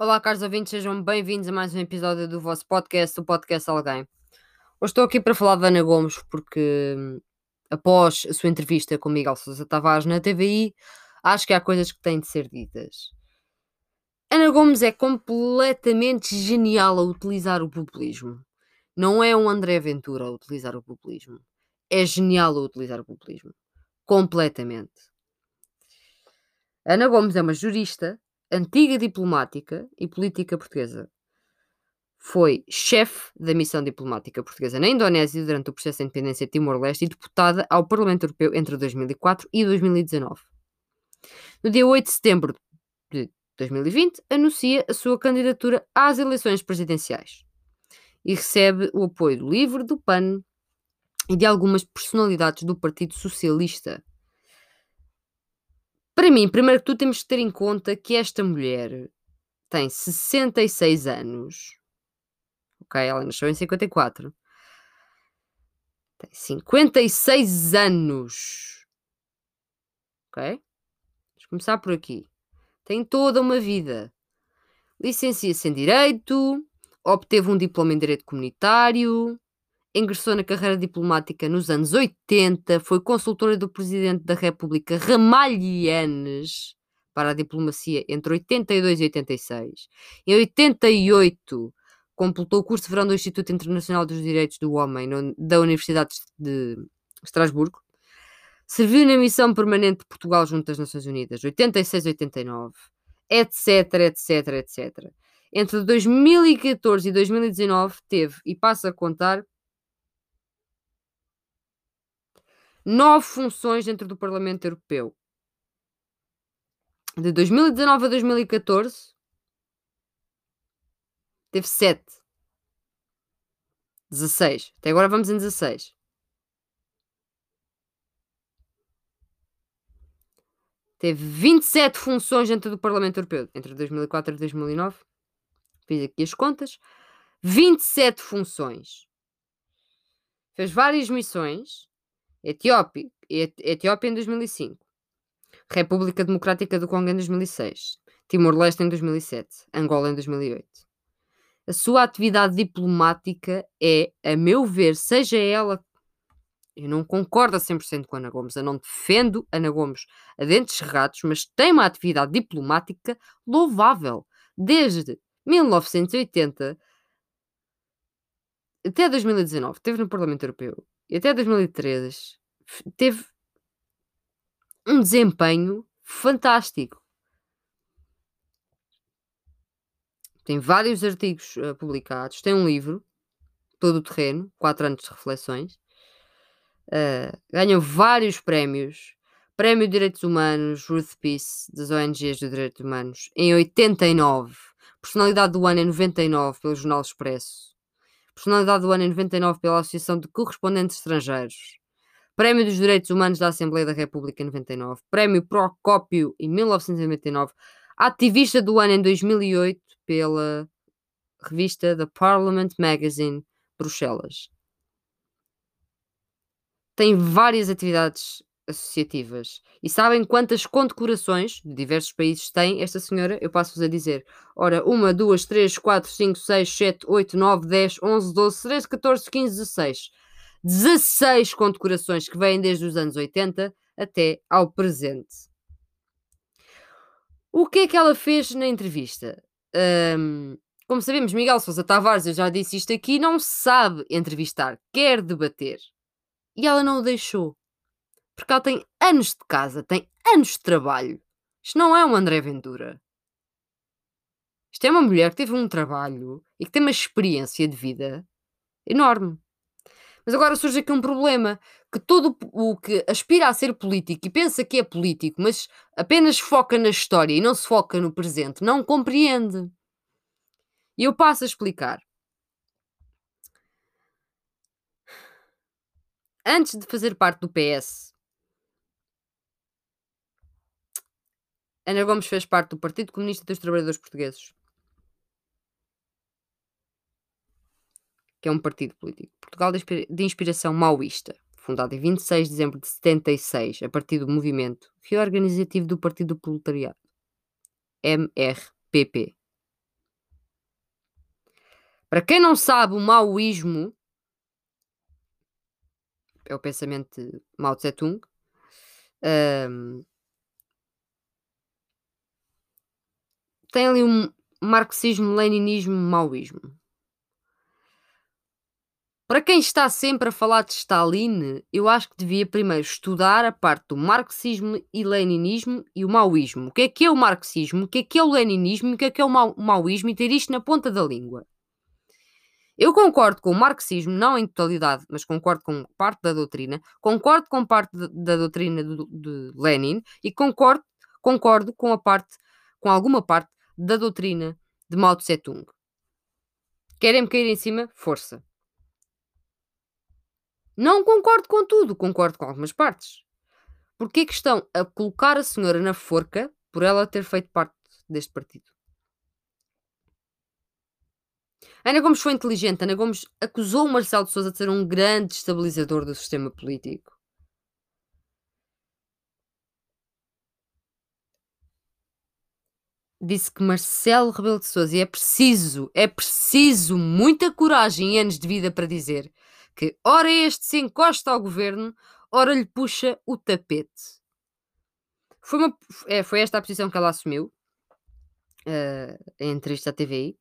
Olá, caros ouvintes, sejam bem-vindos a mais um episódio do vosso podcast, o Podcast Alguém. Hoje estou aqui para falar de Ana Gomes, porque hum, após a sua entrevista com Miguel Sousa Tavares na TVI, acho que há coisas que têm de ser ditas. Ana Gomes é completamente genial a utilizar o populismo. Não é um André Ventura a utilizar o populismo. É genial a utilizar o populismo. Completamente. Ana Gomes é uma jurista, antiga diplomática e política portuguesa. Foi chefe da missão diplomática portuguesa na Indonésia durante o processo de independência de Timor-Leste e deputada ao Parlamento Europeu entre 2004 e 2019. No dia 8 de setembro de 2020, anuncia a sua candidatura às eleições presidenciais e recebe o apoio do LIVRE, do PAN e de algumas personalidades do Partido Socialista. Para mim, primeiro que tudo, temos que ter em conta que esta mulher tem 66 anos. Ok, ela nasceu em 54. Tem 56 anos. Ok? Vamos começar por aqui. Tem toda uma vida. Licencia-se em Direito, obteve um diploma em Direito Comunitário, ingressou na carreira diplomática nos anos 80, foi consultora do Presidente da República Ramalhianes para a diplomacia entre 82 e 86. Em 88, completou o curso de verão do Instituto Internacional dos Direitos do Homem da Universidade de Estrasburgo. Serviu na missão permanente de Portugal junto às Nações Unidas, 86 e 89, etc, etc, etc. Entre 2014 e 2019 teve, e passa a contar, nove funções dentro do Parlamento Europeu. De 2019 a 2014, teve sete. 16. Até agora vamos em 16. Teve 27 funções dentro do Parlamento Europeu, entre 2004 e 2009. Fiz aqui as contas. 27 funções. Fez várias missões Etiópia, Etiópia em 2005. República Democrática do Congo em 2006. Timor-Leste em 2007. Angola em 2008. A sua atividade diplomática é, a meu ver, seja ela. Eu não concordo a 100% com Ana Gomes, eu não defendo Ana Gomes a dentes cerrados, mas tem uma atividade diplomática louvável. Desde 1980 até 2019, esteve no Parlamento Europeu, e até 2013 teve um desempenho fantástico. Tem vários artigos uh, publicados, tem um livro, Todo o Terreno, 4 anos de reflexões. Uh, ganhou vários prémios. Prémio de Direitos Humanos, Ruth Peace, das ONGs de Direitos Humanos, em 89. Personalidade do ano em 99, pelo Jornal Expresso. Personalidade do ano em 99 pela Associação de Correspondentes Estrangeiros. Prémio dos Direitos Humanos da Assembleia da República em 99. Prémio Procópio em 1999. Ativista do ano em 2008 pela revista The Parliament Magazine, Bruxelas. Tem várias atividades associativas. E sabem quantas condecorações de diversos países tem esta senhora? Eu passo-vos a dizer. Ora, 1, 2, 3, 4, 5, 6, 7, 8, 9, 10, 11, 12, 13, 14, 15, 16. 16 condecorações que vêm desde os anos 80 até ao presente. O que é que ela fez na entrevista? Um, como sabemos, Miguel Sousa Tavares, eu já disse isto aqui, não sabe entrevistar, quer debater. E ela não o deixou. Porque ela tem anos de casa, tem anos de trabalho. Isto não é um André Ventura. Isto é uma mulher que teve um trabalho e que tem uma experiência de vida enorme. Mas agora surge aqui um problema: que todo o que aspira a ser político e pensa que é político, mas apenas foca na história e não se foca no presente, não compreende. E eu passo a explicar. Antes de fazer parte do PS, Ana Gomes fez parte do Partido Comunista dos Trabalhadores Portugueses. Que é um partido político. Portugal de inspiração maoísta. Fundado em 26 de dezembro de 76, a partir do movimento reorganizativo do Partido do Proletariado. MRPP. Para quem não sabe, o maoísmo é o pensamento de Mao Tse-tung. Um, tem ali um marxismo, leninismo, maoísmo. Para quem está sempre a falar de Stalin, eu acho que devia primeiro estudar a parte do marxismo e leninismo e o maoísmo. O que é que é o marxismo, o que é que é o leninismo, o que é que é o maoísmo e ter isto na ponta da língua. Eu concordo com o marxismo, não em totalidade, mas concordo com parte da doutrina, concordo com parte da doutrina de, de Lenin e concordo, concordo com a parte, com alguma parte da doutrina de Mao Tse Tung. Querem-me cair em cima? Força. Não concordo com tudo, concordo com algumas partes. Porquê que estão a colocar a senhora na forca por ela ter feito parte deste partido? Ana Gomes foi inteligente. Ana Gomes acusou o Marcelo de Souza de ser um grande estabilizador do sistema político. Disse que Marcelo Rebelo de Souza, e é preciso, é preciso muita coragem e anos de vida para dizer que ora este se encosta ao governo, ora lhe puxa o tapete. Foi, uma, é, foi esta a posição que ela assumiu uh, em entrevista à TVI.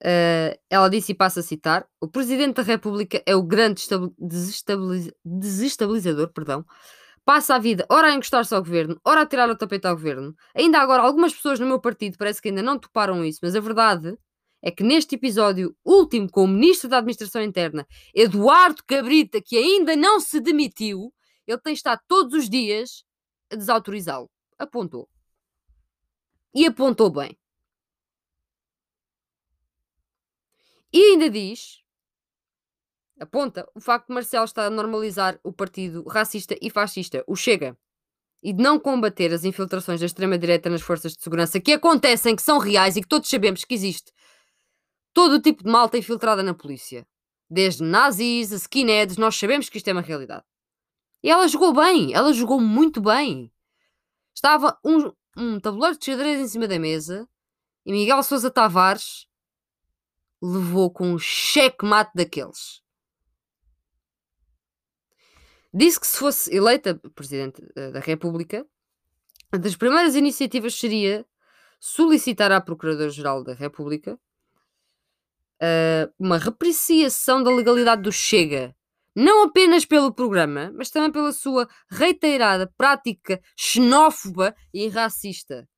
Uh, ela disse, e passo a citar: o Presidente da República é o grande desestabiliz desestabilizador, perdão, passa a vida ora a encostar-se ao governo, ora a tirar o tapete ao governo. Ainda agora, algumas pessoas no meu partido parece que ainda não toparam isso, mas a verdade é que neste episódio último com o Ministro da Administração Interna, Eduardo Cabrita, que ainda não se demitiu, ele tem estado todos os dias a desautorizá-lo. Apontou. E apontou bem. E ainda diz, aponta, o facto de Marcelo estar a normalizar o partido racista e fascista, o Chega, e de não combater as infiltrações da extrema-direita nas forças de segurança que acontecem, que são reais e que todos sabemos que existe todo o tipo de malta infiltrada na polícia. Desde nazis a skinheads, nós sabemos que isto é uma realidade. E ela jogou bem, ela jogou muito bem. Estava um, um tabuleiro de xadrez em cima da mesa e Miguel Sousa Tavares levou com um cheque-mate daqueles. Disse que se fosse eleita Presidente eh, da República, das primeiras iniciativas seria solicitar à Procuradora-Geral da República uh, uma repreciação da legalidade do Chega. Não apenas pelo programa, mas também pela sua reiterada prática xenófoba e racista.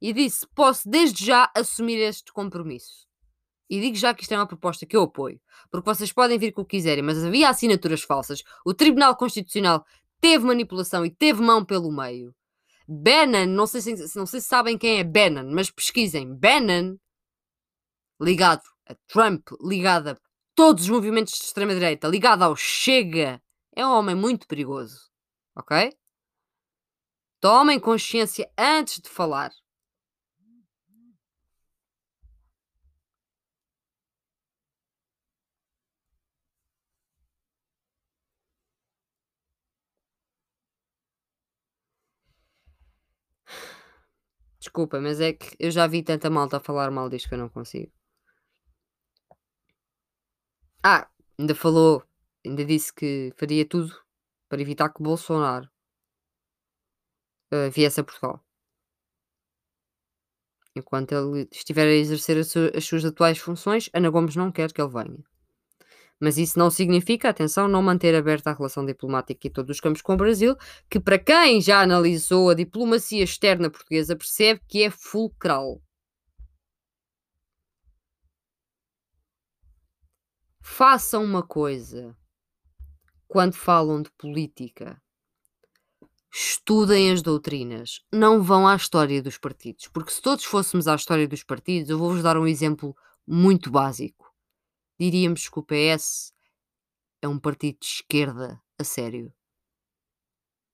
E disse: Posso desde já assumir este compromisso. E digo já que isto é uma proposta que eu apoio, porque vocês podem vir com o que quiserem, mas havia assinaturas falsas. O Tribunal Constitucional teve manipulação e teve mão pelo meio. Bannon, não sei se, não sei se sabem quem é Bannon, mas pesquisem. Bannon, ligado a Trump, ligado a todos os movimentos de extrema-direita, ligado ao Chega, é um homem muito perigoso. Ok? Tomem consciência antes de falar. Desculpa, mas é que eu já vi tanta malta a falar mal disto que eu não consigo. Ah, ainda falou, ainda disse que faria tudo para evitar que Bolsonaro uh, viesse a Portugal. Enquanto ele estiver a exercer as suas atuais funções, Ana Gomes não quer que ele venha. Mas isso não significa, atenção, não manter aberta a relação diplomática em todos os campos com o Brasil, que para quem já analisou a diplomacia externa portuguesa percebe que é fulcral. Façam uma coisa quando falam de política. Estudem as doutrinas, não vão à história dos partidos, porque se todos fôssemos à história dos partidos, eu vou-vos dar um exemplo muito básico diríamos que o PS é um partido de esquerda a sério.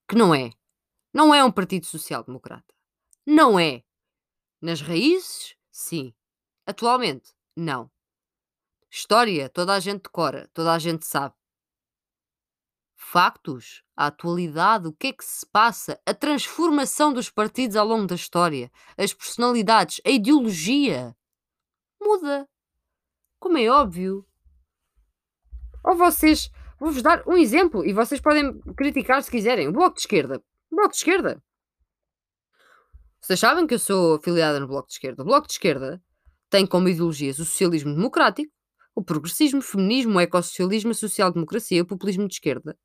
Que não é. Não é um partido social-democrata. Não é. Nas raízes, sim. Atualmente, não. História, toda a gente decora, toda a gente sabe. Factos, a atualidade, o que é que se passa, a transformação dos partidos ao longo da história, as personalidades, a ideologia. Muda. Como é óbvio. Ou vocês. Vou-vos dar um exemplo e vocês podem criticar se quiserem. O Bloco de Esquerda. O Bloco de Esquerda. Vocês sabem que eu sou afiliada no Bloco de Esquerda. O Bloco de Esquerda tem como ideologias o socialismo democrático, o progressismo, o feminismo, o ecossocialismo, a social-democracia, o populismo de esquerda.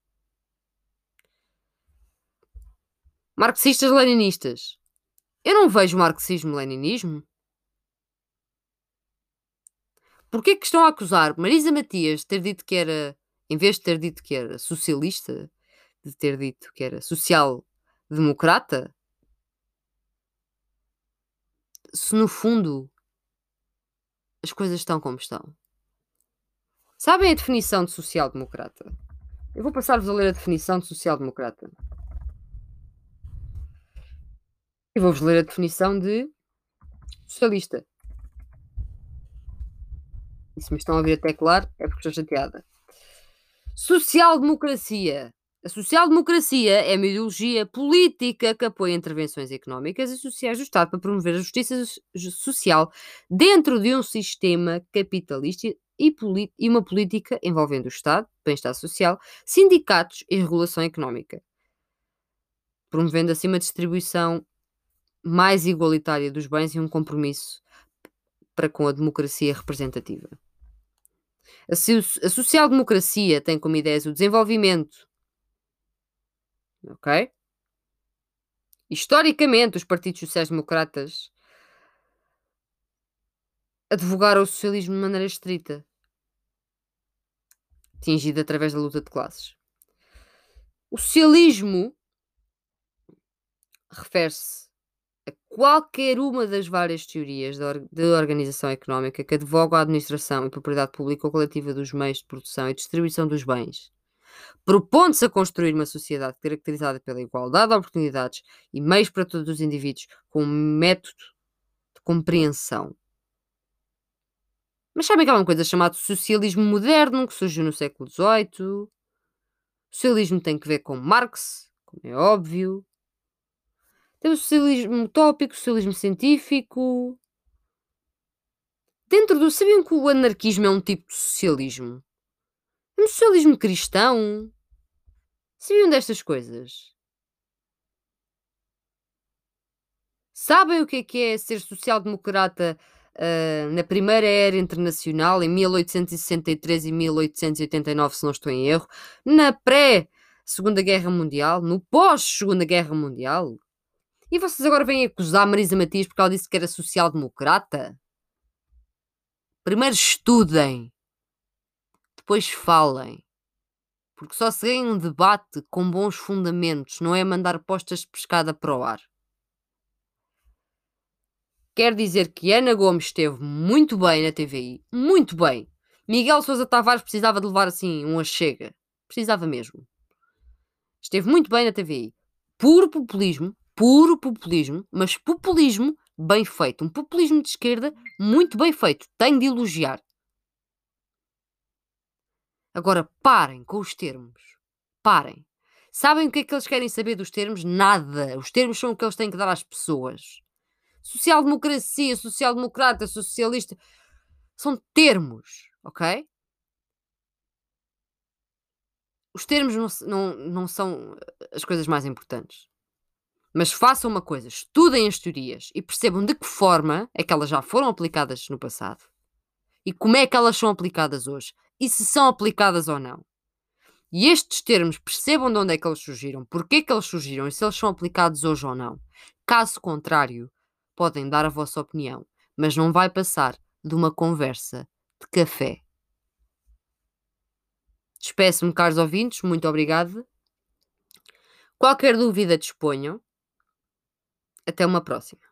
Marxistas-leninistas. Eu não vejo marxismo-leninismo. Porquê que estão a acusar Marisa Matias de ter dito que era, em vez de ter dito que era socialista, de ter dito que era social-democrata? Se no fundo as coisas estão como estão. Sabem a definição de social-democrata? Eu vou passar-vos a ler a definição de social-democrata. E vou-vos ler a definição de socialista. E se estão a ver até claro, é porque estou chateada. Social-democracia. A social-democracia é uma ideologia política que apoia intervenções económicas e sociais do Estado para promover a justiça social dentro de um sistema capitalista e, e uma política envolvendo o Estado, bem-estar social, sindicatos e regulação económica, promovendo assim uma distribuição mais igualitária dos bens e um compromisso para com a democracia representativa. A, social-democracia tem como ideias o desenvolvimento. Ok? Historicamente, os partidos sociais-democratas advogaram o socialismo de maneira estrita, atingido através da luta de classes. O socialismo refere-se qualquer uma das várias teorias de organização económica que advogam a administração e propriedade pública ou coletiva dos meios de produção e distribuição dos bens, propondo-se a construir uma sociedade caracterizada pela igualdade de oportunidades e meios para todos os indivíduos com um método de compreensão. Mas sabem que há uma coisa chamada socialismo moderno que surgiu no século XVIII? O socialismo tem que ver com Marx, como é óbvio, tem o socialismo utópico, socialismo científico. Dentro do. Sabiam que o anarquismo é um tipo de socialismo? É um socialismo cristão? Sabiam destas coisas? Sabem o que é, que é ser social-democrata uh, na Primeira Era Internacional, em 1863 e 1889, se não estou em erro, na pré-Segunda Guerra Mundial, no pós-Segunda Guerra Mundial? E vocês agora vêm acusar Marisa Matias porque ela disse que era social-democrata? Primeiro estudem, depois falem. Porque só se ganha um debate com bons fundamentos, não é mandar postas de pescada para o ar. Quer dizer que Ana Gomes esteve muito bem na TVI, muito bem. Miguel Sousa Tavares precisava de levar assim uma chega. Precisava mesmo. Esteve muito bem na TVI. Puro populismo, puro populismo, mas populismo bem feito. Um populismo de esquerda muito bem feito. Tenho de elogiar. Agora parem com os termos. Parem. Sabem o que é que eles querem saber dos termos? Nada. Os termos são o que eles têm que dar às pessoas. Social-democracia, social-democrata, socialista. São termos, ok? Os termos não, não, não são as coisas mais importantes. Mas façam uma coisa, estudem as teorias e percebam de que forma é que elas já foram aplicadas no passado e como é que elas são aplicadas hoje e se são aplicadas ou não. E estes termos percebam de onde é que eles surgiram, porque é que eles surgiram e se eles são aplicados hoje ou não. Caso contrário, podem dar a vossa opinião, mas não vai passar de uma conversa de café. Despeço-me, caros ouvintes, muito obrigada. Qualquer dúvida disponham. Até uma próxima.